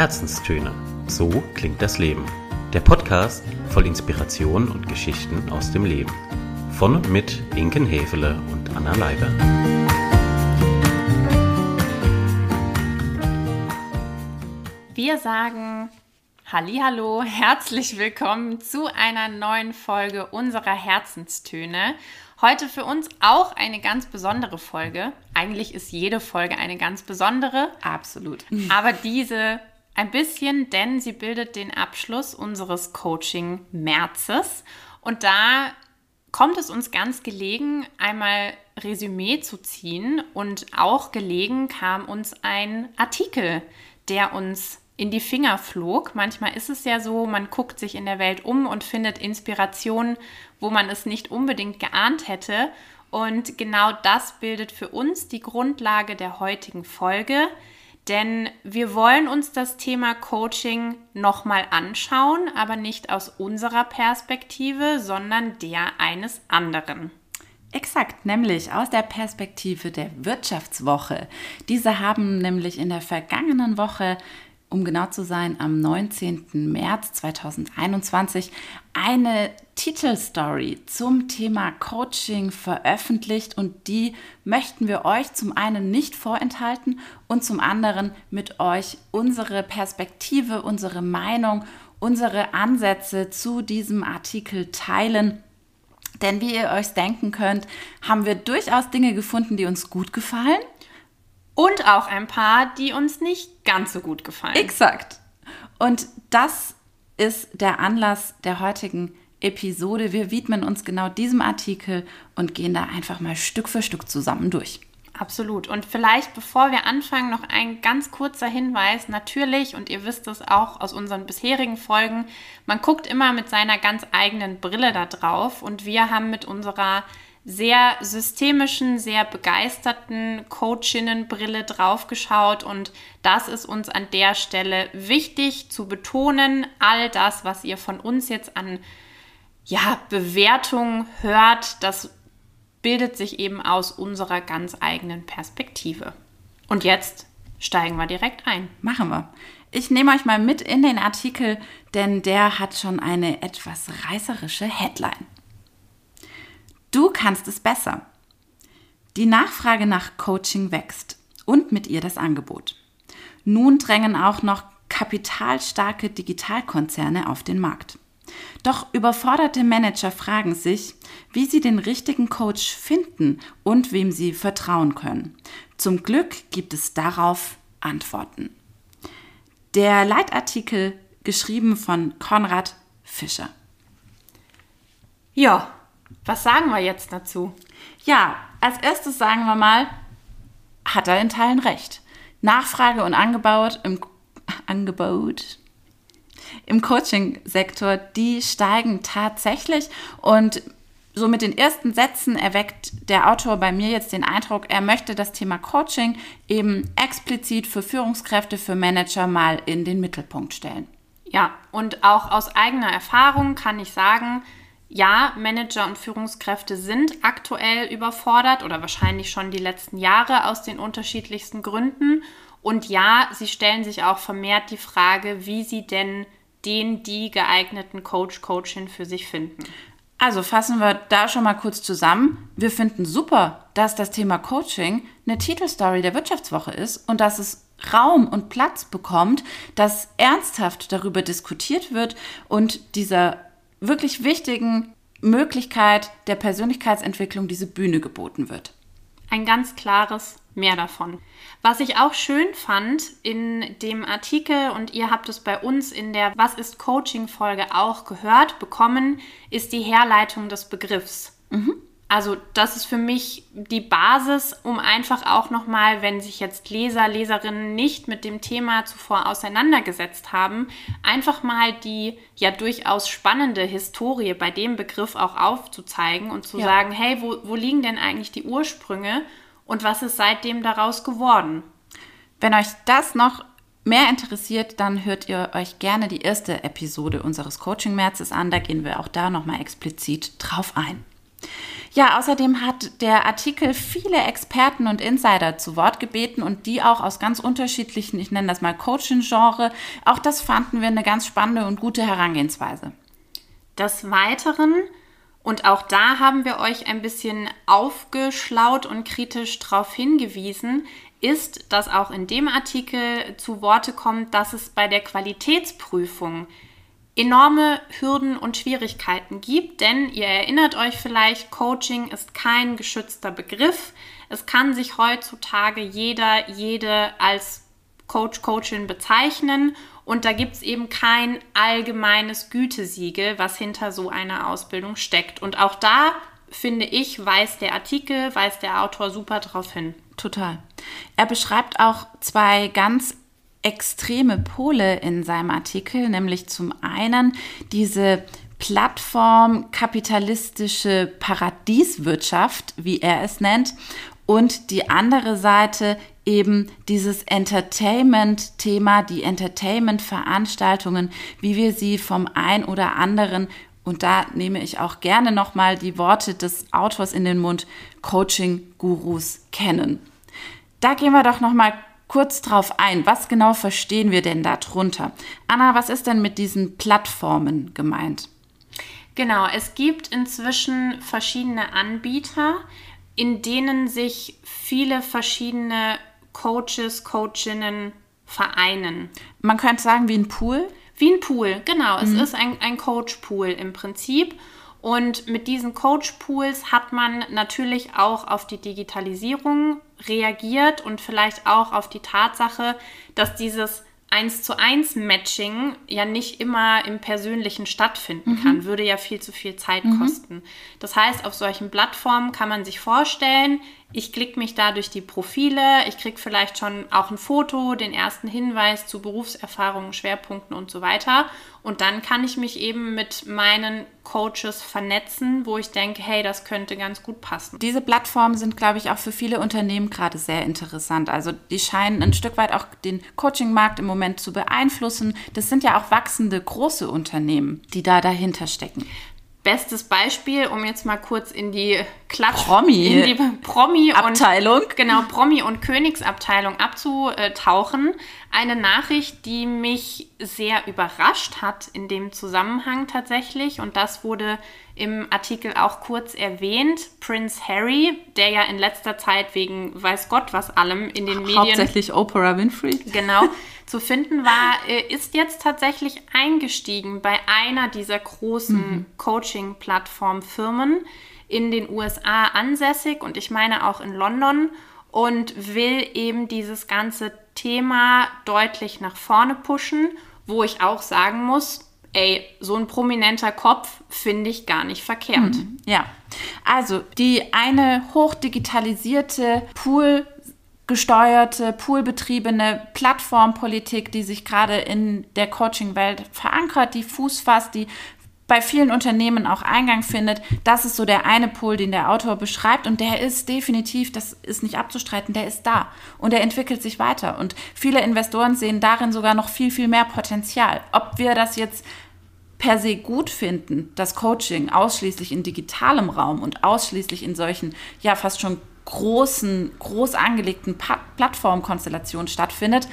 Herzenstöne. So klingt das Leben. Der Podcast voll Inspiration und Geschichten aus dem Leben. Von und mit Inken Hefele und Anna Leiber. Wir sagen Hallo, herzlich willkommen zu einer neuen Folge unserer Herzenstöne. Heute für uns auch eine ganz besondere Folge. Eigentlich ist jede Folge eine ganz besondere. Absolut. Aber diese ein bisschen, denn sie bildet den Abschluss unseres Coaching-Märzes. Und da kommt es uns ganz gelegen, einmal Resümee zu ziehen. Und auch gelegen kam uns ein Artikel, der uns in die Finger flog. Manchmal ist es ja so, man guckt sich in der Welt um und findet Inspiration, wo man es nicht unbedingt geahnt hätte. Und genau das bildet für uns die Grundlage der heutigen Folge. Denn wir wollen uns das Thema Coaching nochmal anschauen, aber nicht aus unserer Perspektive, sondern der eines anderen. Exakt, nämlich aus der Perspektive der Wirtschaftswoche. Diese haben nämlich in der vergangenen Woche um genau zu sein, am 19. März 2021 eine Titelstory zum Thema Coaching veröffentlicht und die möchten wir euch zum einen nicht vorenthalten und zum anderen mit euch unsere Perspektive, unsere Meinung, unsere Ansätze zu diesem Artikel teilen. Denn wie ihr euch denken könnt, haben wir durchaus Dinge gefunden, die uns gut gefallen und auch ein paar, die uns nicht ganz so gut gefallen. Exakt. Und das ist der Anlass der heutigen Episode. Wir widmen uns genau diesem Artikel und gehen da einfach mal Stück für Stück zusammen durch. Absolut. Und vielleicht, bevor wir anfangen, noch ein ganz kurzer Hinweis. Natürlich, und ihr wisst es auch aus unseren bisherigen Folgen, man guckt immer mit seiner ganz eigenen Brille da drauf. Und wir haben mit unserer sehr systemischen, sehr begeisterten Coachinnenbrille draufgeschaut und das ist uns an der Stelle wichtig zu betonen. All das, was ihr von uns jetzt an ja, Bewertung hört, das bildet sich eben aus unserer ganz eigenen Perspektive. Und jetzt steigen wir direkt ein. Machen wir. Ich nehme euch mal mit in den Artikel, denn der hat schon eine etwas reißerische Headline. Du kannst es besser. Die Nachfrage nach Coaching wächst und mit ihr das Angebot. Nun drängen auch noch kapitalstarke Digitalkonzerne auf den Markt. Doch überforderte Manager fragen sich, wie sie den richtigen Coach finden und wem sie vertrauen können. Zum Glück gibt es darauf Antworten. Der Leitartikel geschrieben von Konrad Fischer. Ja, was sagen wir jetzt dazu? Ja, als erstes sagen wir mal, hat er in Teilen recht. Nachfrage und Angebot im Angebot im Coaching-Sektor, die steigen tatsächlich und so mit den ersten Sätzen erweckt der Autor bei mir jetzt den Eindruck, er möchte das Thema Coaching eben explizit für Führungskräfte, für Manager mal in den Mittelpunkt stellen. Ja, und auch aus eigener Erfahrung kann ich sagen, ja, Manager und Führungskräfte sind aktuell überfordert oder wahrscheinlich schon die letzten Jahre aus den unterschiedlichsten Gründen. Und ja, sie stellen sich auch vermehrt die Frage, wie sie denn den, die geeigneten Coach, Coachin für sich finden. Also fassen wir da schon mal kurz zusammen. Wir finden super, dass das Thema Coaching eine Titelstory der Wirtschaftswoche ist und dass es Raum und Platz bekommt, dass ernsthaft darüber diskutiert wird und dieser wirklich wichtigen Möglichkeit der Persönlichkeitsentwicklung diese Bühne geboten wird. Ein ganz klares Mehr davon. Was ich auch schön fand in dem Artikel, und ihr habt es bei uns in der Was ist Coaching Folge auch gehört bekommen, ist die Herleitung des Begriffs. Mhm. Also das ist für mich die Basis, um einfach auch nochmal, wenn sich jetzt Leser, Leserinnen nicht mit dem Thema zuvor auseinandergesetzt haben, einfach mal die ja durchaus spannende Historie bei dem Begriff auch aufzuzeigen und zu ja. sagen, hey, wo, wo liegen denn eigentlich die Ursprünge und was ist seitdem daraus geworden? Wenn euch das noch mehr interessiert, dann hört ihr euch gerne die erste Episode unseres Coaching-Märzes an. Da gehen wir auch da nochmal explizit drauf ein. Ja, außerdem hat der Artikel viele Experten und Insider zu Wort gebeten und die auch aus ganz unterschiedlichen, ich nenne das mal Coaching-Genre. Auch das fanden wir eine ganz spannende und gute Herangehensweise. Des Weiteren, und auch da haben wir euch ein bisschen aufgeschlaut und kritisch darauf hingewiesen, ist, dass auch in dem Artikel zu Worte kommt, dass es bei der Qualitätsprüfung enorme Hürden und Schwierigkeiten gibt, denn ihr erinnert euch vielleicht, Coaching ist kein geschützter Begriff. Es kann sich heutzutage jeder, jede als Coach, Coachin bezeichnen und da gibt es eben kein allgemeines Gütesiegel, was hinter so einer Ausbildung steckt. Und auch da, finde ich, weist der Artikel, weist der Autor super drauf hin. Total. Er beschreibt auch zwei ganz extreme Pole in seinem Artikel, nämlich zum einen diese plattformkapitalistische Paradieswirtschaft, wie er es nennt, und die andere Seite eben dieses Entertainment-Thema, die Entertainment-Veranstaltungen, wie wir sie vom ein oder anderen und da nehme ich auch gerne nochmal die Worte des Autors in den Mund, Coaching-Gurus kennen. Da gehen wir doch nochmal kurz drauf ein. Was genau verstehen wir denn darunter? Anna, was ist denn mit diesen Plattformen gemeint? Genau, es gibt inzwischen verschiedene Anbieter, in denen sich viele verschiedene Coaches, Coachinnen vereinen. Man könnte sagen wie ein Pool. Wie ein Pool, genau. Mhm. Es ist ein, ein Coach-Pool im Prinzip. Und mit diesen Coach-Pools hat man natürlich auch auf die Digitalisierung reagiert und vielleicht auch auf die Tatsache, dass dieses 1 zu 1 Matching ja nicht immer im Persönlichen stattfinden mhm. kann, würde ja viel zu viel Zeit mhm. kosten. Das heißt, auf solchen Plattformen kann man sich vorstellen, ich klicke mich da durch die Profile, ich kriege vielleicht schon auch ein Foto, den ersten Hinweis zu Berufserfahrungen, Schwerpunkten und so weiter. Und dann kann ich mich eben mit meinen Coaches vernetzen, wo ich denke, hey, das könnte ganz gut passen. Diese Plattformen sind, glaube ich, auch für viele Unternehmen gerade sehr interessant. Also die scheinen ein Stück weit auch den Coaching-Markt im Moment zu beeinflussen. Das sind ja auch wachsende große Unternehmen, die da dahinter stecken. Bestes Beispiel, um jetzt mal kurz in die Klatsch Promi, in die Promi Abteilung. Und, genau, Promi und Königsabteilung abzutauchen. Eine Nachricht, die mich sehr überrascht hat in dem Zusammenhang tatsächlich. Und das wurde im Artikel auch kurz erwähnt. Prince Harry, der ja in letzter Zeit wegen weiß Gott was allem in den Medien. Hauptsächlich Oprah Winfrey. Genau. zu finden war, ist jetzt tatsächlich eingestiegen bei einer dieser großen mhm. Coaching-Plattform-Firmen in den USA ansässig und ich meine auch in London und will eben dieses ganze Thema deutlich nach vorne pushen, wo ich auch sagen muss, ey, so ein prominenter Kopf finde ich gar nicht verkehrt. Mhm. Ja, also die eine hochdigitalisierte Pool gesteuerte, poolbetriebene Plattformpolitik, die sich gerade in der Coaching-Welt verankert, die Fuß fasst, die bei vielen Unternehmen auch Eingang findet. Das ist so der eine Pol, den der Autor beschreibt. Und der ist definitiv, das ist nicht abzustreiten, der ist da. Und er entwickelt sich weiter. Und viele Investoren sehen darin sogar noch viel, viel mehr Potenzial. Ob wir das jetzt per se gut finden, dass Coaching ausschließlich in digitalem Raum und ausschließlich in solchen, ja, fast schon großen, groß angelegten Plattformkonstellationen stattfindet,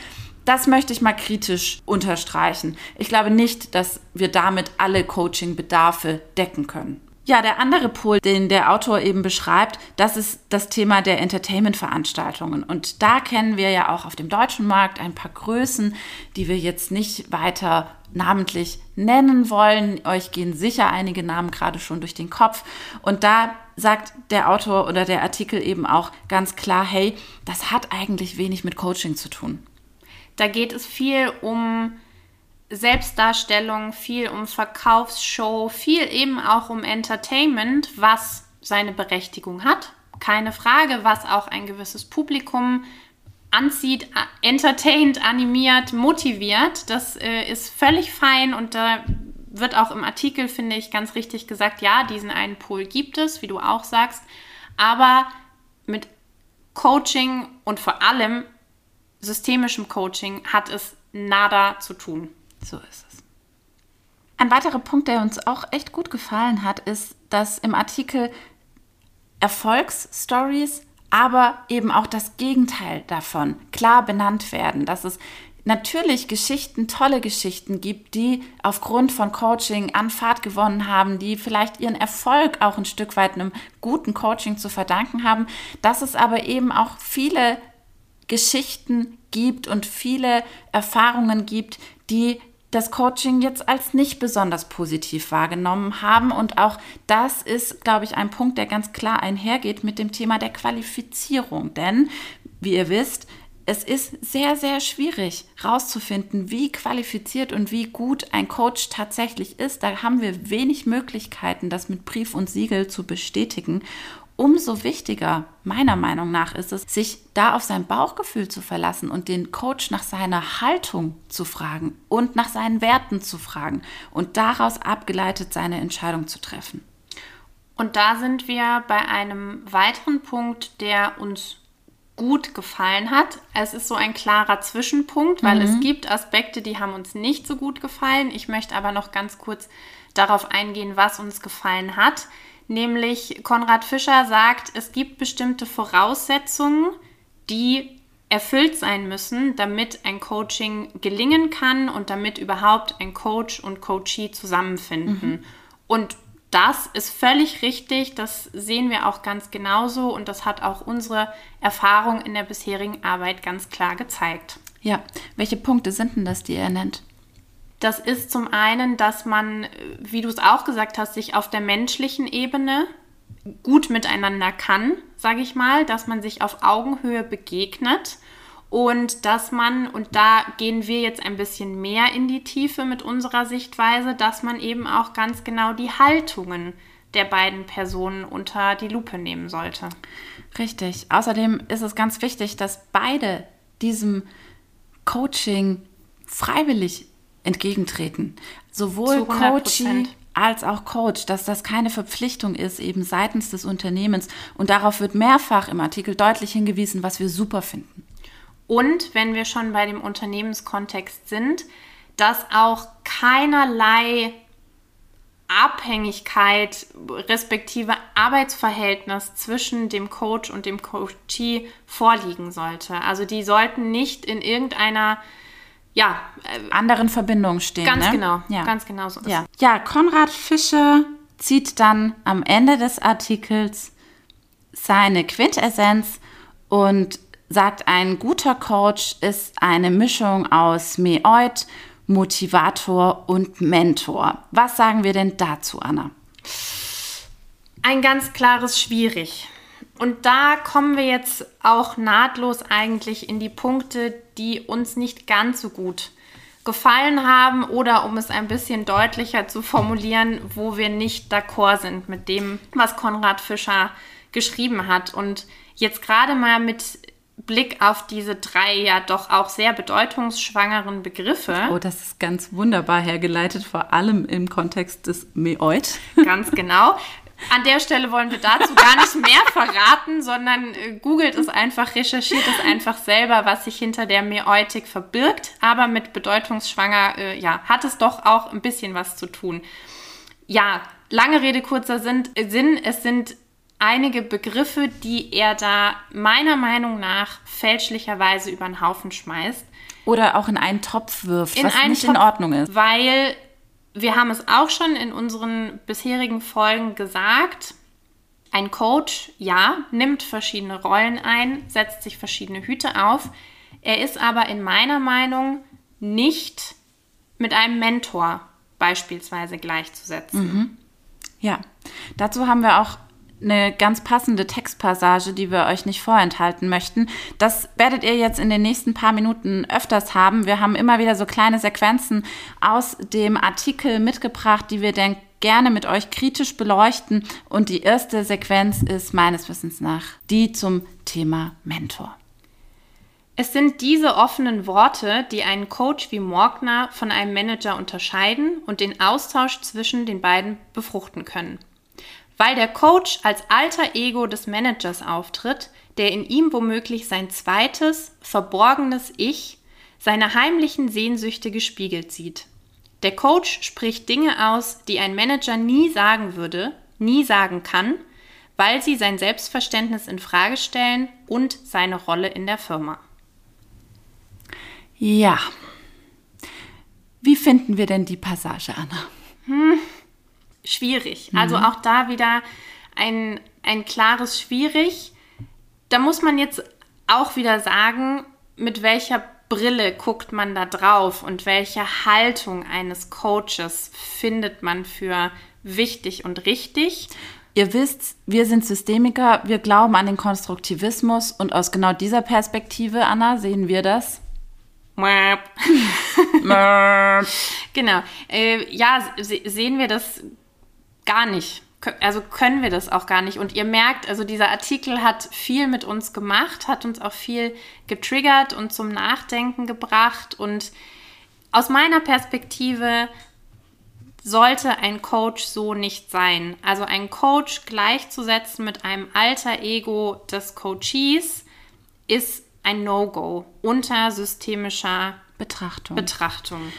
das möchte ich mal kritisch unterstreichen. Ich glaube nicht, dass wir damit alle Coaching-Bedarfe decken können. Ja, der andere Pol, den der Autor eben beschreibt, das ist das Thema der Entertainment-Veranstaltungen. Und da kennen wir ja auch auf dem deutschen Markt ein paar Größen, die wir jetzt nicht weiter namentlich nennen wollen. Euch gehen sicher einige Namen gerade schon durch den Kopf. Und da sagt der Autor oder der Artikel eben auch ganz klar, hey, das hat eigentlich wenig mit Coaching zu tun. Da geht es viel um Selbstdarstellung, viel um Verkaufsshow, viel eben auch um Entertainment, was seine Berechtigung hat. Keine Frage, was auch ein gewisses Publikum anzieht, entertaint, animiert, motiviert. Das äh, ist völlig fein und da wird auch im Artikel, finde ich, ganz richtig gesagt, ja, diesen einen Pol gibt es, wie du auch sagst, aber mit Coaching und vor allem systemischem Coaching hat es nada zu tun. So ist es. Ein weiterer Punkt, der uns auch echt gut gefallen hat, ist, dass im Artikel Erfolgsstories, aber eben auch das Gegenteil davon klar benannt werden, dass es natürlich Geschichten, tolle Geschichten gibt, die aufgrund von Coaching an Fahrt gewonnen haben, die vielleicht ihren Erfolg auch ein Stück weit einem guten Coaching zu verdanken haben, dass es aber eben auch viele Geschichten gibt und viele Erfahrungen gibt, die das Coaching jetzt als nicht besonders positiv wahrgenommen haben. Und auch das ist, glaube ich, ein Punkt, der ganz klar einhergeht mit dem Thema der Qualifizierung. Denn, wie ihr wisst, es ist sehr, sehr schwierig herauszufinden, wie qualifiziert und wie gut ein Coach tatsächlich ist. Da haben wir wenig Möglichkeiten, das mit Brief und Siegel zu bestätigen. Umso wichtiger, meiner Meinung nach, ist es, sich da auf sein Bauchgefühl zu verlassen und den Coach nach seiner Haltung zu fragen und nach seinen Werten zu fragen und daraus abgeleitet seine Entscheidung zu treffen. Und da sind wir bei einem weiteren Punkt, der uns gut gefallen hat. Es ist so ein klarer Zwischenpunkt, weil mhm. es gibt Aspekte, die haben uns nicht so gut gefallen. Ich möchte aber noch ganz kurz darauf eingehen, was uns gefallen hat. Nämlich Konrad Fischer sagt, es gibt bestimmte Voraussetzungen, die erfüllt sein müssen, damit ein Coaching gelingen kann und damit überhaupt ein Coach und Coachee zusammenfinden. Mhm. Und das ist völlig richtig, das sehen wir auch ganz genauso und das hat auch unsere Erfahrung in der bisherigen Arbeit ganz klar gezeigt. Ja, welche Punkte sind denn das, die er nennt? Das ist zum einen, dass man, wie du es auch gesagt hast, sich auf der menschlichen Ebene gut miteinander kann, sage ich mal, dass man sich auf Augenhöhe begegnet und dass man, und da gehen wir jetzt ein bisschen mehr in die Tiefe mit unserer Sichtweise, dass man eben auch ganz genau die Haltungen der beiden Personen unter die Lupe nehmen sollte. Richtig. Außerdem ist es ganz wichtig, dass beide diesem Coaching freiwillig entgegentreten. Sowohl Coaching als auch Coach, dass das keine Verpflichtung ist, eben seitens des Unternehmens. Und darauf wird mehrfach im Artikel deutlich hingewiesen, was wir super finden. Und wenn wir schon bei dem Unternehmenskontext sind, dass auch keinerlei Abhängigkeit respektive Arbeitsverhältnis zwischen dem Coach und dem Coachee vorliegen sollte. Also die sollten nicht in irgendeiner ja, äh, anderen Verbindung stehen. Ganz ne? genau, ja. ganz genau so. Ja. ja, Konrad Fischer zieht dann am Ende des Artikels seine Quintessenz und sagt, ein guter Coach ist eine Mischung aus Meoid, Motivator und Mentor. Was sagen wir denn dazu, Anna? Ein ganz klares Schwierig. Und da kommen wir jetzt auch nahtlos eigentlich in die Punkte, die uns nicht ganz so gut gefallen haben oder um es ein bisschen deutlicher zu formulieren, wo wir nicht d'accord sind mit dem, was Konrad Fischer geschrieben hat. Und jetzt gerade mal mit Blick auf diese drei ja doch auch sehr bedeutungsschwangeren Begriffe. Oh, das ist ganz wunderbar hergeleitet, vor allem im Kontext des Meoid. Ganz genau. An der Stelle wollen wir dazu gar nicht mehr verraten, sondern äh, googelt es einfach, recherchiert es einfach selber, was sich hinter der Meoitik verbirgt. Aber mit bedeutungsschwanger, äh, ja, hat es doch auch ein bisschen was zu tun. Ja, lange Rede, kurzer Sinn. Sinn es sind einige Begriffe, die er da meiner Meinung nach fälschlicherweise über den Haufen schmeißt. Oder auch in einen Topf wirft, in was nicht Topf, in Ordnung ist. Weil wir haben es auch schon in unseren bisherigen Folgen gesagt. Ein Coach, ja, nimmt verschiedene Rollen ein, setzt sich verschiedene Hüte auf. Er ist aber in meiner Meinung nicht mit einem Mentor beispielsweise gleichzusetzen. Mhm. Ja, dazu haben wir auch eine ganz passende Textpassage, die wir euch nicht vorenthalten möchten. Das werdet ihr jetzt in den nächsten paar Minuten öfters haben. Wir haben immer wieder so kleine Sequenzen aus dem Artikel mitgebracht, die wir dann gerne mit euch kritisch beleuchten. Und die erste Sequenz ist meines Wissens nach die zum Thema Mentor. Es sind diese offenen Worte, die einen Coach wie Morgner von einem Manager unterscheiden und den Austausch zwischen den beiden befruchten können. Weil der Coach als alter Ego des Managers auftritt, der in ihm womöglich sein zweites, verborgenes Ich, seine heimlichen Sehnsüchte gespiegelt sieht. Der Coach spricht Dinge aus, die ein Manager nie sagen würde, nie sagen kann, weil sie sein Selbstverständnis in Frage stellen und seine Rolle in der Firma. Ja. Wie finden wir denn die Passage, Anna? Schwierig. Also auch da wieder ein, ein klares Schwierig. Da muss man jetzt auch wieder sagen, mit welcher Brille guckt man da drauf und welche Haltung eines Coaches findet man für wichtig und richtig. Ihr wisst, wir sind Systemiker, wir glauben an den Konstruktivismus und aus genau dieser Perspektive, Anna, sehen wir das. genau. Äh, ja, se sehen wir das gar nicht. Also können wir das auch gar nicht. Und ihr merkt, also dieser Artikel hat viel mit uns gemacht, hat uns auch viel getriggert und zum Nachdenken gebracht. Und aus meiner Perspektive sollte ein Coach so nicht sein. Also ein Coach gleichzusetzen mit einem alter Ego des Coachees ist ein No-Go unter systemischer Betrachtung. Betrachtung.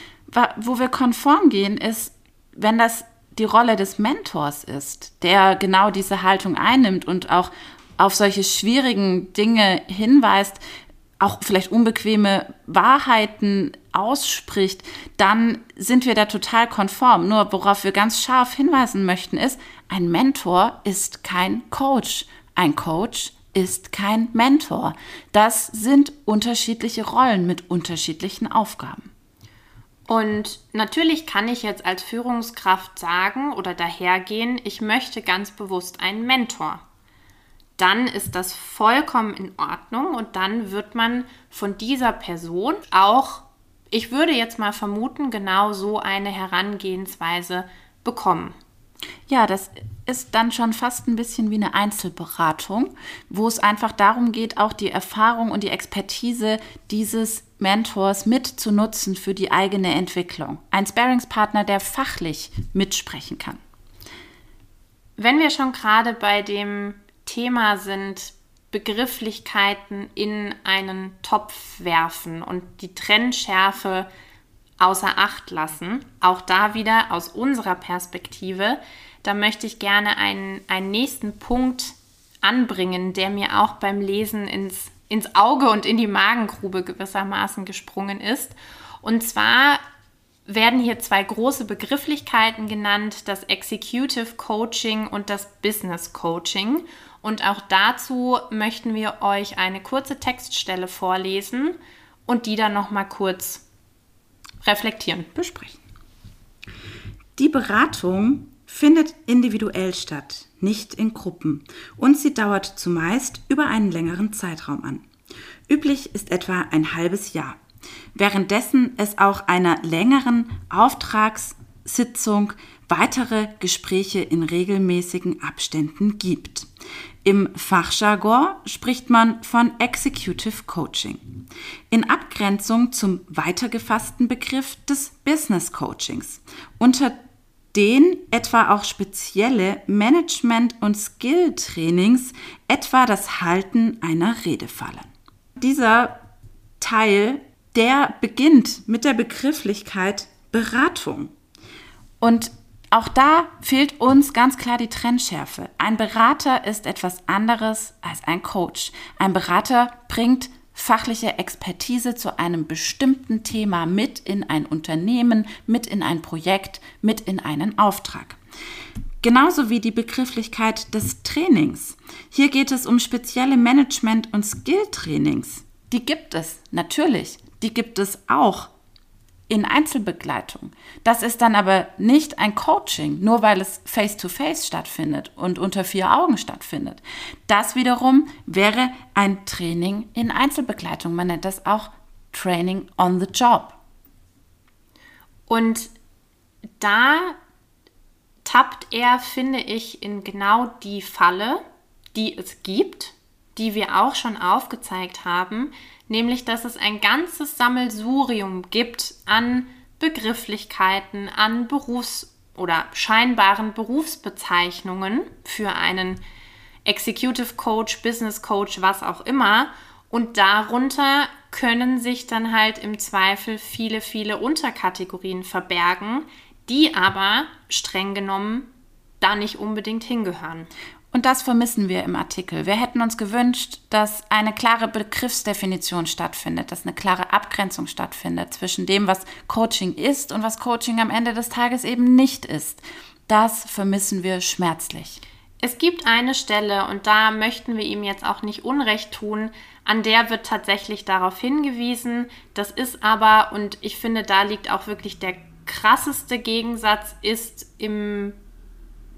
Wo wir konform gehen, ist, wenn das die Rolle des Mentors ist, der genau diese Haltung einnimmt und auch auf solche schwierigen Dinge hinweist, auch vielleicht unbequeme Wahrheiten ausspricht, dann sind wir da total konform. Nur worauf wir ganz scharf hinweisen möchten, ist, ein Mentor ist kein Coach. Ein Coach ist kein Mentor. Das sind unterschiedliche Rollen mit unterschiedlichen Aufgaben. Und natürlich kann ich jetzt als Führungskraft sagen oder dahergehen, ich möchte ganz bewusst einen Mentor. Dann ist das vollkommen in Ordnung und dann wird man von dieser Person auch, ich würde jetzt mal vermuten, genau so eine Herangehensweise bekommen. Ja, das ist dann schon fast ein bisschen wie eine Einzelberatung, wo es einfach darum geht, auch die Erfahrung und die Expertise dieses Mentors mitzunutzen für die eigene Entwicklung. Ein Sparingspartner, der fachlich mitsprechen kann. Wenn wir schon gerade bei dem Thema sind, Begrifflichkeiten in einen Topf werfen und die Trennschärfe außer Acht lassen, auch da wieder aus unserer Perspektive, da möchte ich gerne einen, einen nächsten Punkt anbringen, der mir auch beim Lesen ins, ins Auge und in die Magengrube gewissermaßen gesprungen ist. Und zwar werden hier zwei große Begrifflichkeiten genannt, das Executive Coaching und das Business Coaching. Und auch dazu möchten wir euch eine kurze Textstelle vorlesen und die dann nochmal kurz reflektieren. Besprechen. Die Beratung findet individuell statt, nicht in Gruppen, und sie dauert zumeist über einen längeren Zeitraum an. Üblich ist etwa ein halbes Jahr, währenddessen es auch einer längeren Auftragssitzung weitere Gespräche in regelmäßigen Abständen gibt. Im Fachjargon spricht man von Executive Coaching. In Abgrenzung zum weitergefassten Begriff des Business Coachings, unter den etwa auch spezielle Management- und Skill-Trainings, etwa das Halten einer Rede fallen. Dieser Teil, der beginnt mit der Begrifflichkeit Beratung. Und auch da fehlt uns ganz klar die Trennschärfe. Ein Berater ist etwas anderes als ein Coach. Ein Berater bringt fachliche Expertise zu einem bestimmten Thema mit in ein Unternehmen, mit in ein Projekt, mit in einen Auftrag. Genauso wie die Begrifflichkeit des Trainings. Hier geht es um spezielle Management- und Skill-Trainings. Die gibt es, natürlich. Die gibt es auch in Einzelbegleitung. Das ist dann aber nicht ein Coaching, nur weil es face-to-face stattfindet und unter vier Augen stattfindet. Das wiederum wäre ein Training in Einzelbegleitung. Man nennt das auch Training on the Job. Und da tappt er, finde ich, in genau die Falle, die es gibt, die wir auch schon aufgezeigt haben, nämlich dass es ein ganzes Sammelsurium gibt an Begrifflichkeiten, an Berufs- oder scheinbaren Berufsbezeichnungen für einen Executive Coach, Business Coach, was auch immer. Und darunter können sich dann halt im Zweifel viele, viele Unterkategorien verbergen, die aber streng genommen da nicht unbedingt hingehören. Und das vermissen wir im Artikel. Wir hätten uns gewünscht, dass eine klare Begriffsdefinition stattfindet, dass eine klare Abgrenzung stattfindet zwischen dem, was Coaching ist und was Coaching am Ende des Tages eben nicht ist. Das vermissen wir schmerzlich. Es gibt eine Stelle, und da möchten wir ihm jetzt auch nicht Unrecht tun, an der wird tatsächlich darauf hingewiesen. Das ist aber, und ich finde, da liegt auch wirklich der krasseste Gegensatz, ist im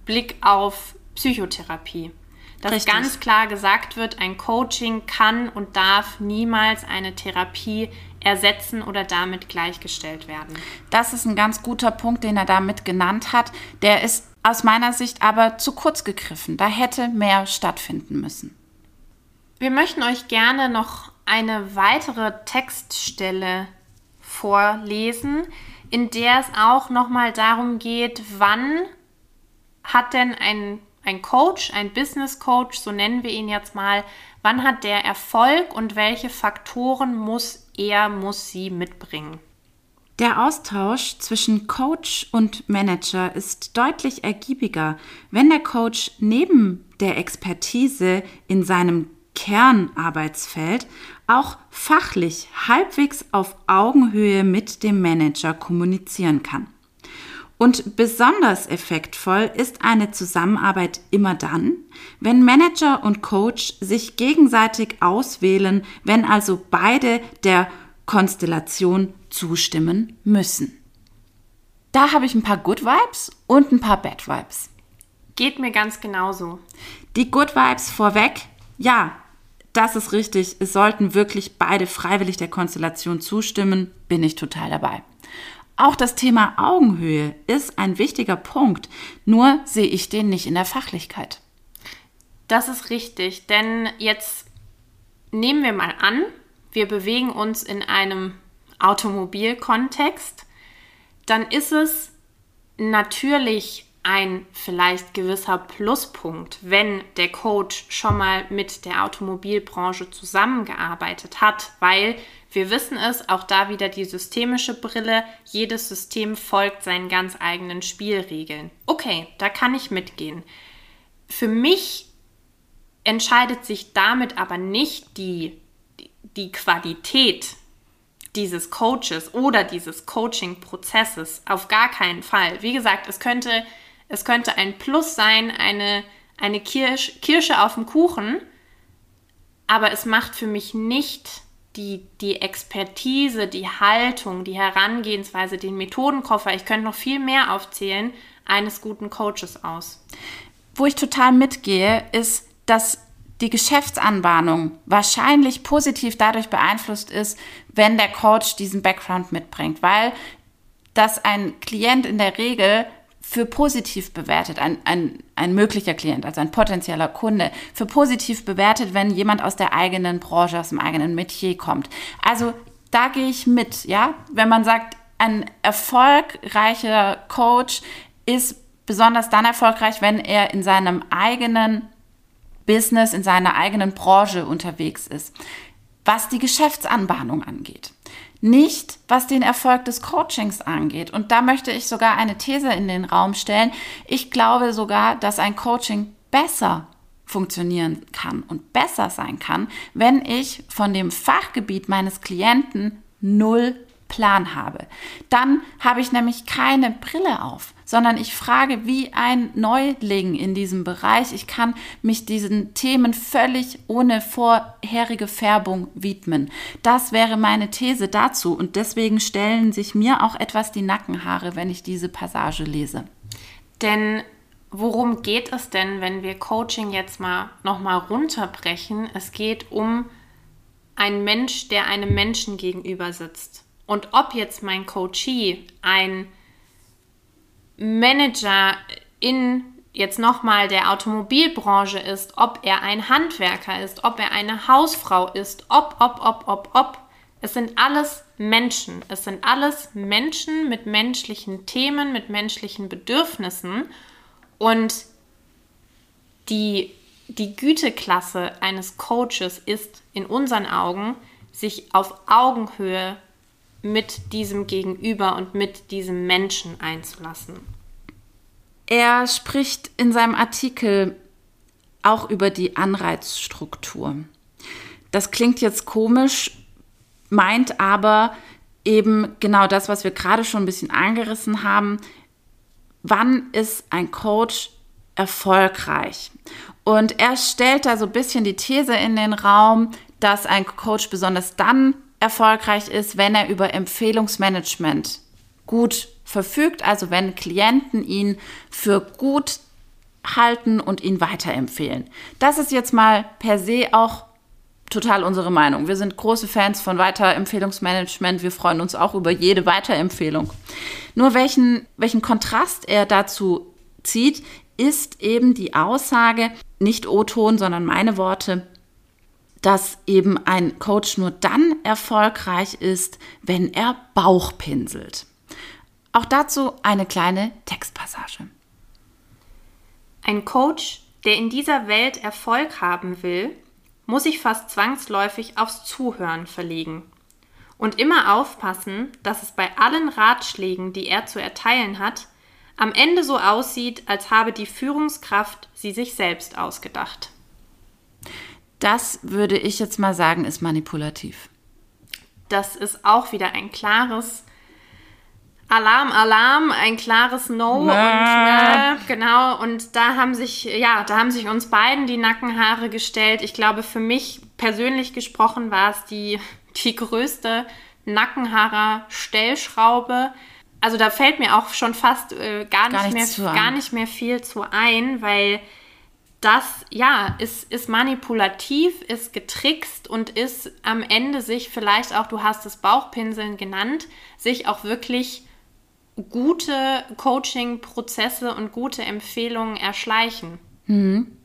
Blick auf Psychotherapie. Dass Richtig. ganz klar gesagt wird, ein Coaching kann und darf niemals eine Therapie ersetzen oder damit gleichgestellt werden. Das ist ein ganz guter Punkt, den er damit genannt hat. Der ist aus meiner Sicht aber zu kurz gegriffen. Da hätte mehr stattfinden müssen. Wir möchten euch gerne noch eine weitere Textstelle vorlesen, in der es auch nochmal darum geht, wann hat denn ein ein Coach, ein Business Coach, so nennen wir ihn jetzt mal, wann hat der Erfolg und welche Faktoren muss er, muss sie mitbringen? Der Austausch zwischen Coach und Manager ist deutlich ergiebiger, wenn der Coach neben der Expertise in seinem Kernarbeitsfeld auch fachlich halbwegs auf Augenhöhe mit dem Manager kommunizieren kann. Und besonders effektvoll ist eine Zusammenarbeit immer dann, wenn Manager und Coach sich gegenseitig auswählen, wenn also beide der Konstellation zustimmen müssen. Da habe ich ein paar Good Vibes und ein paar Bad Vibes. Geht mir ganz genauso. Die Good Vibes vorweg, ja, das ist richtig. Es sollten wirklich beide freiwillig der Konstellation zustimmen, bin ich total dabei. Auch das Thema Augenhöhe ist ein wichtiger Punkt, nur sehe ich den nicht in der Fachlichkeit. Das ist richtig, denn jetzt nehmen wir mal an, wir bewegen uns in einem Automobilkontext, dann ist es natürlich ein vielleicht gewisser Pluspunkt, wenn der Coach schon mal mit der Automobilbranche zusammengearbeitet hat, weil wir wissen es, auch da wieder die systemische Brille, jedes System folgt seinen ganz eigenen Spielregeln. Okay, da kann ich mitgehen. Für mich entscheidet sich damit aber nicht die, die Qualität dieses Coaches oder dieses Coaching-Prozesses. Auf gar keinen Fall. Wie gesagt, es könnte es könnte ein Plus sein, eine, eine Kirsch, Kirsche auf dem Kuchen, aber es macht für mich nicht die, die Expertise, die Haltung, die Herangehensweise, den Methodenkoffer, ich könnte noch viel mehr aufzählen, eines guten Coaches aus. Wo ich total mitgehe, ist, dass die Geschäftsanbahnung wahrscheinlich positiv dadurch beeinflusst ist, wenn der Coach diesen Background mitbringt, weil dass ein Klient in der Regel für positiv bewertet, ein, ein, ein möglicher Klient, also ein potenzieller Kunde, für positiv bewertet, wenn jemand aus der eigenen Branche, aus dem eigenen Metier kommt. Also da gehe ich mit, ja. Wenn man sagt, ein erfolgreicher Coach ist besonders dann erfolgreich, wenn er in seinem eigenen Business, in seiner eigenen Branche unterwegs ist. Was die Geschäftsanbahnung angeht nicht was den Erfolg des Coachings angeht. Und da möchte ich sogar eine These in den Raum stellen. Ich glaube sogar, dass ein Coaching besser funktionieren kann und besser sein kann, wenn ich von dem Fachgebiet meines Klienten null Plan habe. Dann habe ich nämlich keine Brille auf, sondern ich frage wie ein Neuling in diesem Bereich. Ich kann mich diesen Themen völlig ohne vorherige Färbung widmen. Das wäre meine These dazu und deswegen stellen sich mir auch etwas die Nackenhaare, wenn ich diese Passage lese. Denn worum geht es denn, wenn wir Coaching jetzt mal nochmal runterbrechen? Es geht um einen Mensch, der einem Menschen gegenüber sitzt. Und ob jetzt mein Coachee ein Manager in jetzt nochmal der Automobilbranche ist, ob er ein Handwerker ist, ob er eine Hausfrau ist, ob, ob, ob, ob, ob. Es sind alles Menschen. Es sind alles Menschen mit menschlichen Themen, mit menschlichen Bedürfnissen. Und die, die Güteklasse eines Coaches ist in unseren Augen, sich auf Augenhöhe mit diesem Gegenüber und mit diesem Menschen einzulassen. Er spricht in seinem Artikel auch über die Anreizstruktur. Das klingt jetzt komisch, meint aber eben genau das, was wir gerade schon ein bisschen angerissen haben. Wann ist ein Coach erfolgreich? Und er stellt da so ein bisschen die These in den Raum, dass ein Coach besonders dann erfolgreich ist, wenn er über Empfehlungsmanagement gut verfügt, also wenn Klienten ihn für gut halten und ihn weiterempfehlen. Das ist jetzt mal per se auch total unsere Meinung. Wir sind große Fans von Weiterempfehlungsmanagement. Wir freuen uns auch über jede Weiterempfehlung. Nur welchen, welchen Kontrast er dazu zieht, ist eben die Aussage, nicht O-Ton, sondern meine Worte, dass eben ein Coach nur dann erfolgreich ist, wenn er Bauch pinselt. Auch dazu eine kleine Textpassage. Ein Coach, der in dieser Welt Erfolg haben will, muss sich fast zwangsläufig aufs Zuhören verlegen und immer aufpassen, dass es bei allen Ratschlägen, die er zu erteilen hat, am Ende so aussieht, als habe die Führungskraft sie sich selbst ausgedacht. Das würde ich jetzt mal sagen, ist manipulativ. Das ist auch wieder ein klares Alarm, Alarm, ein klares No und äh, genau und da haben sich ja, da haben sich uns beiden die Nackenhaare gestellt. Ich glaube, für mich persönlich gesprochen war es die die größte Nackenhaare Stellschraube. Also da fällt mir auch schon fast äh, gar, gar, nicht mehr, gar nicht mehr viel zu ein, weil das, ja, ist, ist manipulativ, ist getrickst und ist am Ende sich vielleicht auch, du hast es Bauchpinseln genannt, sich auch wirklich gute Coaching-Prozesse und gute Empfehlungen erschleichen. Mhm.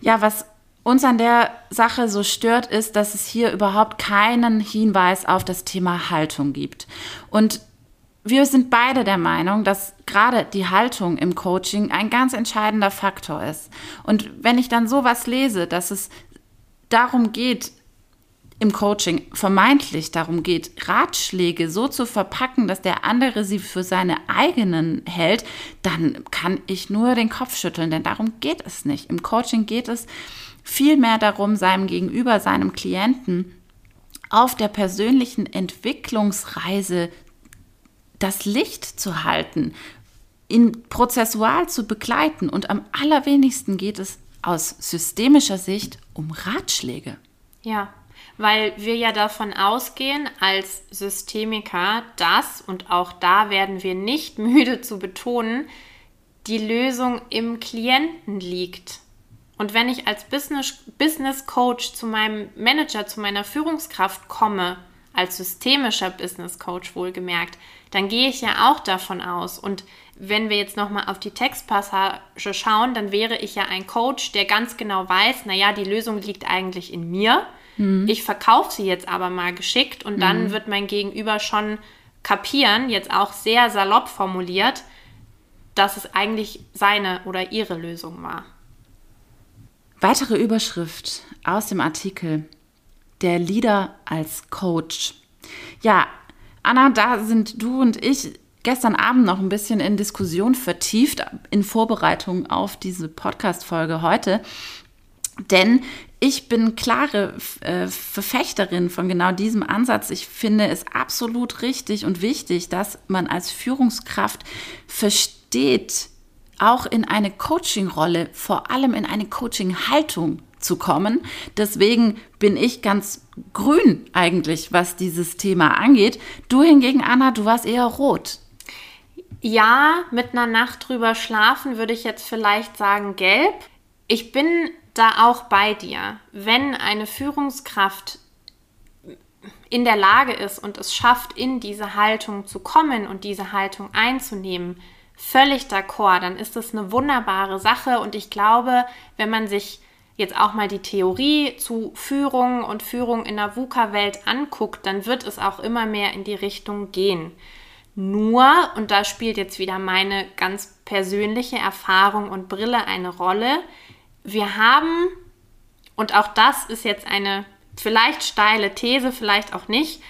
Ja, was uns an der Sache so stört, ist, dass es hier überhaupt keinen Hinweis auf das Thema Haltung gibt. Und wir sind beide der Meinung, dass gerade die Haltung im Coaching ein ganz entscheidender Faktor ist. Und wenn ich dann sowas lese, dass es darum geht, im Coaching vermeintlich darum geht, Ratschläge so zu verpacken, dass der andere sie für seine eigenen hält, dann kann ich nur den Kopf schütteln, denn darum geht es nicht. Im Coaching geht es vielmehr darum, seinem Gegenüber, seinem Klienten auf der persönlichen Entwicklungsreise das Licht zu halten, ihn prozessual zu begleiten und am allerwenigsten geht es aus systemischer Sicht um Ratschläge. Ja, weil wir ja davon ausgehen als Systemiker, dass, und auch da werden wir nicht müde zu betonen, die Lösung im Klienten liegt. Und wenn ich als Business, Business Coach zu meinem Manager, zu meiner Führungskraft komme, als systemischer Business Coach wohlgemerkt, dann gehe ich ja auch davon aus. Und wenn wir jetzt nochmal auf die Textpassage schauen, dann wäre ich ja ein Coach, der ganz genau weiß, naja, die Lösung liegt eigentlich in mir. Mhm. Ich verkaufe sie jetzt aber mal geschickt und dann mhm. wird mein Gegenüber schon kapieren, jetzt auch sehr salopp formuliert, dass es eigentlich seine oder ihre Lösung war. Weitere Überschrift aus dem Artikel. Der Leader als Coach. Ja, Anna, da sind du und ich gestern Abend noch ein bisschen in Diskussion vertieft in Vorbereitung auf diese Podcast-Folge heute. Denn ich bin klare äh, Verfechterin von genau diesem Ansatz. Ich finde es absolut richtig und wichtig, dass man als Führungskraft versteht, auch in eine Coaching-Rolle, vor allem in eine Coaching-Haltung zu kommen. Deswegen bin ich ganz grün eigentlich, was dieses Thema angeht. Du hingegen, Anna, du warst eher rot. Ja, mit einer Nacht drüber schlafen würde ich jetzt vielleicht sagen gelb. Ich bin da auch bei dir. Wenn eine Führungskraft in der Lage ist und es schafft, in diese Haltung zu kommen und diese Haltung einzunehmen, völlig d'accord, dann ist das eine wunderbare Sache und ich glaube, wenn man sich jetzt auch mal die Theorie zu Führung und Führung in der VUCA-Welt anguckt, dann wird es auch immer mehr in die Richtung gehen. Nur, und da spielt jetzt wieder meine ganz persönliche Erfahrung und Brille eine Rolle, wir haben, und auch das ist jetzt eine vielleicht steile These, vielleicht auch nicht,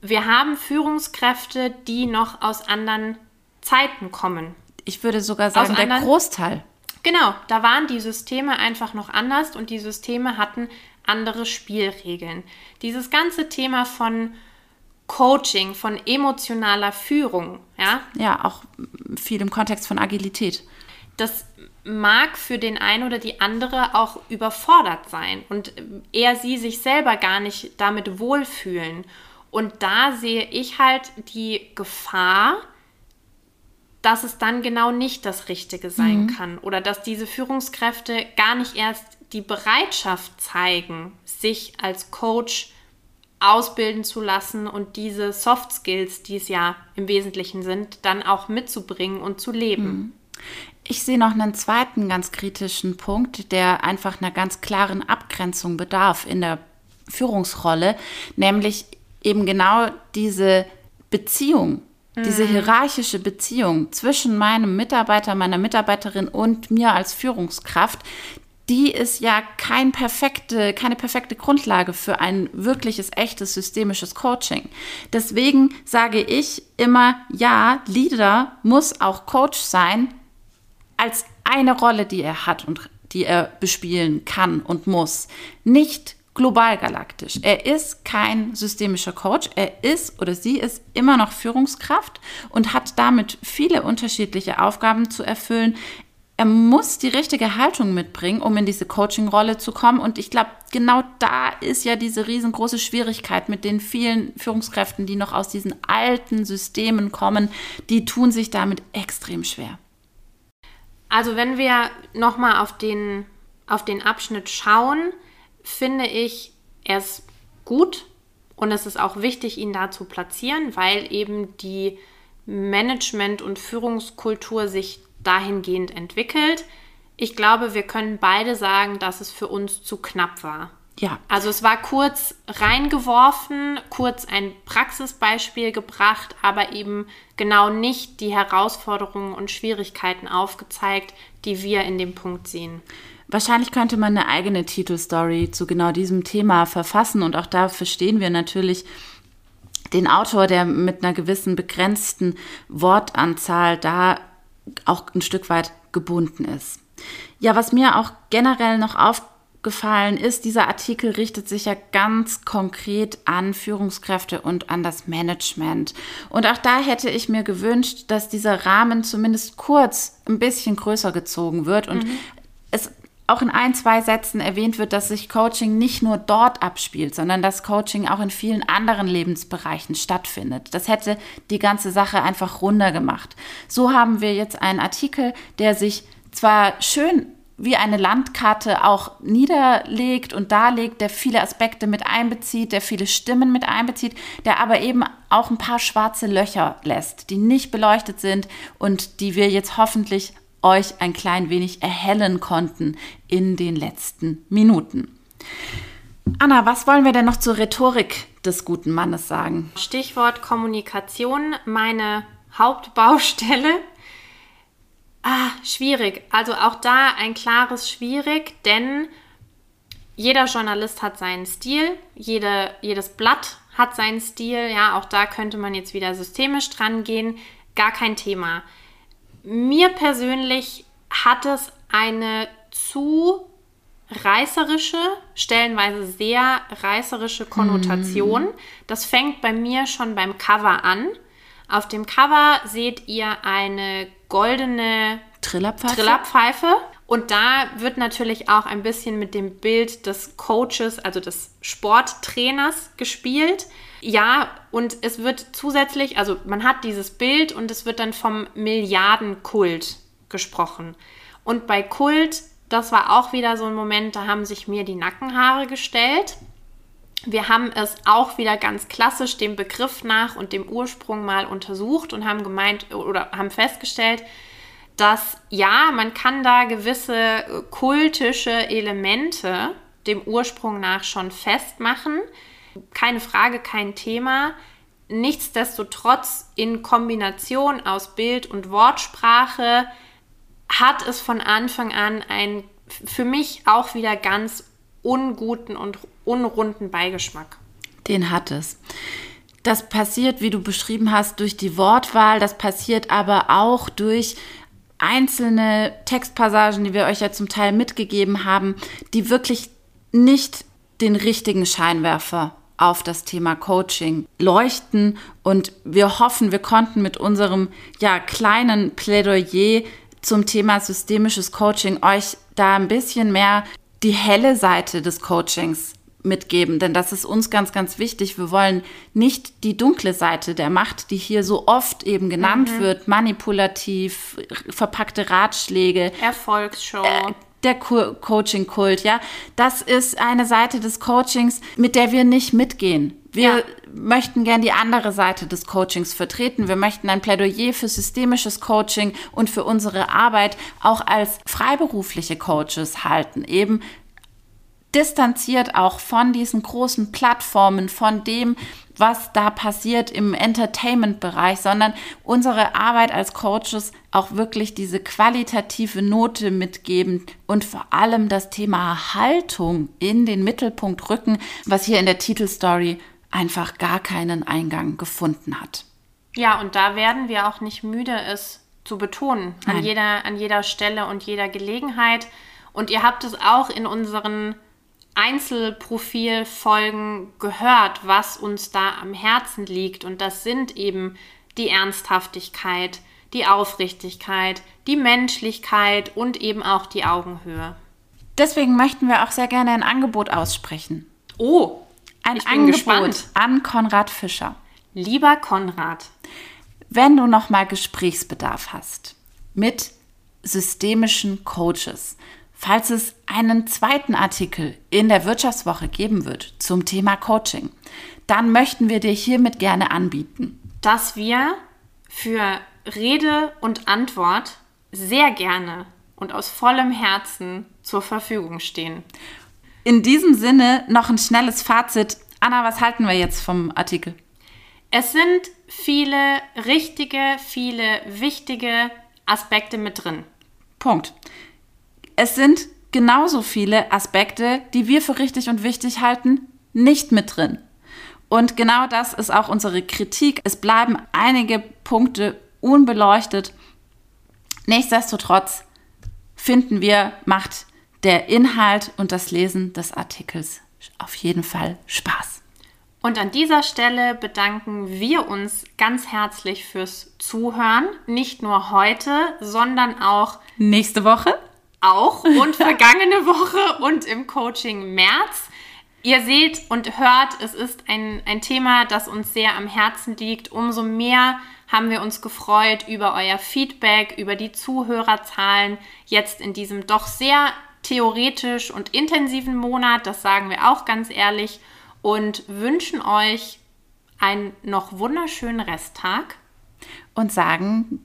wir haben Führungskräfte, die noch aus anderen Zeiten kommen. Ich würde sogar sagen, der Großteil. Genau, da waren die Systeme einfach noch anders und die Systeme hatten andere Spielregeln. Dieses ganze Thema von Coaching, von emotionaler Führung, ja? Ja, auch viel im Kontext von Agilität. Das mag für den einen oder die andere auch überfordert sein und er sie sich selber gar nicht damit wohlfühlen. Und da sehe ich halt die Gefahr, dass es dann genau nicht das Richtige sein mhm. kann oder dass diese Führungskräfte gar nicht erst die Bereitschaft zeigen, sich als Coach ausbilden zu lassen und diese Soft Skills, die es ja im Wesentlichen sind, dann auch mitzubringen und zu leben. Mhm. Ich sehe noch einen zweiten ganz kritischen Punkt, der einfach einer ganz klaren Abgrenzung bedarf in der Führungsrolle, nämlich eben genau diese Beziehung diese mhm. hierarchische Beziehung zwischen meinem Mitarbeiter, meiner Mitarbeiterin und mir als Führungskraft, die ist ja kein perfekte, keine perfekte Grundlage für ein wirkliches, echtes systemisches Coaching. Deswegen sage ich immer, ja, Leader muss auch Coach sein als eine Rolle, die er hat und die er bespielen kann und muss. Nicht global galaktisch. Er ist kein systemischer Coach. Er ist oder sie ist immer noch Führungskraft und hat damit viele unterschiedliche Aufgaben zu erfüllen. Er muss die richtige Haltung mitbringen, um in diese Coaching-Rolle zu kommen. Und ich glaube, genau da ist ja diese riesengroße Schwierigkeit mit den vielen Führungskräften, die noch aus diesen alten Systemen kommen. Die tun sich damit extrem schwer. Also wenn wir nochmal auf den, auf den Abschnitt schauen, finde ich es gut und es ist auch wichtig, ihn da zu platzieren, weil eben die Management- und Führungskultur sich dahingehend entwickelt. Ich glaube, wir können beide sagen, dass es für uns zu knapp war. Ja. Also es war kurz reingeworfen, kurz ein Praxisbeispiel gebracht, aber eben genau nicht die Herausforderungen und Schwierigkeiten aufgezeigt, die wir in dem Punkt sehen. Wahrscheinlich könnte man eine eigene Titelstory zu genau diesem Thema verfassen und auch da verstehen wir natürlich den Autor, der mit einer gewissen begrenzten Wortanzahl da auch ein Stück weit gebunden ist. Ja, was mir auch generell noch aufgefallen ist, dieser Artikel richtet sich ja ganz konkret an Führungskräfte und an das Management. Und auch da hätte ich mir gewünscht, dass dieser Rahmen zumindest kurz ein bisschen größer gezogen wird und mhm. es auch in ein, zwei Sätzen erwähnt wird, dass sich Coaching nicht nur dort abspielt, sondern dass Coaching auch in vielen anderen Lebensbereichen stattfindet. Das hätte die ganze Sache einfach runder gemacht. So haben wir jetzt einen Artikel, der sich zwar schön wie eine Landkarte auch niederlegt und darlegt, der viele Aspekte mit einbezieht, der viele Stimmen mit einbezieht, der aber eben auch ein paar schwarze Löcher lässt, die nicht beleuchtet sind und die wir jetzt hoffentlich euch ein klein wenig erhellen konnten in den letzten Minuten. Anna, was wollen wir denn noch zur Rhetorik des guten Mannes sagen? Stichwort Kommunikation, meine Hauptbaustelle. Ah, schwierig. Also auch da ein klares Schwierig, denn jeder Journalist hat seinen Stil, jede, jedes Blatt hat seinen Stil. Ja, auch da könnte man jetzt wieder systemisch dran gehen. Gar kein Thema mir persönlich hat es eine zu reißerische, stellenweise sehr reißerische Konnotation. Mm. Das fängt bei mir schon beim Cover an. Auf dem Cover seht ihr eine goldene Trillerpfeife. Trillerpfeife. Und da wird natürlich auch ein bisschen mit dem Bild des Coaches, also des Sporttrainers gespielt. Ja, und es wird zusätzlich, also man hat dieses Bild und es wird dann vom Milliardenkult gesprochen. Und bei Kult, das war auch wieder so ein Moment, da haben sich mir die Nackenhaare gestellt. Wir haben es auch wieder ganz klassisch dem Begriff nach und dem Ursprung mal untersucht und haben gemeint oder haben festgestellt, dass ja, man kann da gewisse kultische Elemente dem Ursprung nach schon festmachen. Keine Frage, kein Thema. Nichtsdestotrotz in Kombination aus Bild und Wortsprache hat es von Anfang an einen für mich auch wieder ganz unguten und unrunden Beigeschmack. Den hat es. Das passiert, wie du beschrieben hast, durch die Wortwahl, das passiert aber auch durch einzelne Textpassagen, die wir euch ja zum Teil mitgegeben haben, die wirklich nicht den richtigen Scheinwerfer auf das Thema Coaching leuchten. Und wir hoffen, wir konnten mit unserem ja, kleinen Plädoyer zum Thema systemisches Coaching euch da ein bisschen mehr die helle Seite des Coachings mitgeben, denn das ist uns ganz, ganz wichtig. Wir wollen nicht die dunkle Seite der Macht, die hier so oft eben genannt mhm. wird, manipulativ, verpackte Ratschläge. Erfolgsshow. Äh, der Co Coaching-Kult, ja. Das ist eine Seite des Coachings, mit der wir nicht mitgehen. Wir ja. möchten gern die andere Seite des Coachings vertreten. Wir möchten ein Plädoyer für systemisches Coaching und für unsere Arbeit auch als freiberufliche Coaches halten. Eben distanziert auch von diesen großen Plattformen, von dem, was da passiert im Entertainment-Bereich, sondern unsere Arbeit als Coaches auch wirklich diese qualitative Note mitgeben und vor allem das Thema Haltung in den Mittelpunkt rücken, was hier in der Titelstory einfach gar keinen Eingang gefunden hat. Ja, und da werden wir auch nicht müde, es zu betonen, an jeder, an jeder Stelle und jeder Gelegenheit. Und ihr habt es auch in unseren Einzelprofilfolgen gehört, was uns da am Herzen liegt. Und das sind eben die Ernsthaftigkeit, die Aufrichtigkeit, die Menschlichkeit und eben auch die Augenhöhe. Deswegen möchten wir auch sehr gerne ein Angebot aussprechen. Oh, ein Angebot gespannt. an Konrad Fischer. Lieber Konrad, wenn du noch mal Gesprächsbedarf hast mit systemischen Coaches, falls es einen zweiten Artikel in der Wirtschaftswoche geben wird zum Thema Coaching, dann möchten wir dir hiermit gerne anbieten, dass wir für Rede und Antwort sehr gerne und aus vollem Herzen zur Verfügung stehen. In diesem Sinne noch ein schnelles Fazit. Anna, was halten wir jetzt vom Artikel? Es sind viele richtige, viele wichtige Aspekte mit drin. Punkt es sind genauso viele Aspekte, die wir für richtig und wichtig halten, nicht mit drin. Und genau das ist auch unsere Kritik. Es bleiben einige Punkte unbeleuchtet. Nichtsdestotrotz finden wir, macht der Inhalt und das Lesen des Artikels auf jeden Fall Spaß. Und an dieser Stelle bedanken wir uns ganz herzlich fürs Zuhören. Nicht nur heute, sondern auch nächste Woche auch und vergangene Woche und im Coaching März. Ihr seht und hört, es ist ein, ein Thema, das uns sehr am Herzen liegt. Umso mehr haben wir uns gefreut über euer Feedback, über die Zuhörerzahlen jetzt in diesem doch sehr theoretisch und intensiven Monat. Das sagen wir auch ganz ehrlich und wünschen euch einen noch wunderschönen Resttag. Und sagen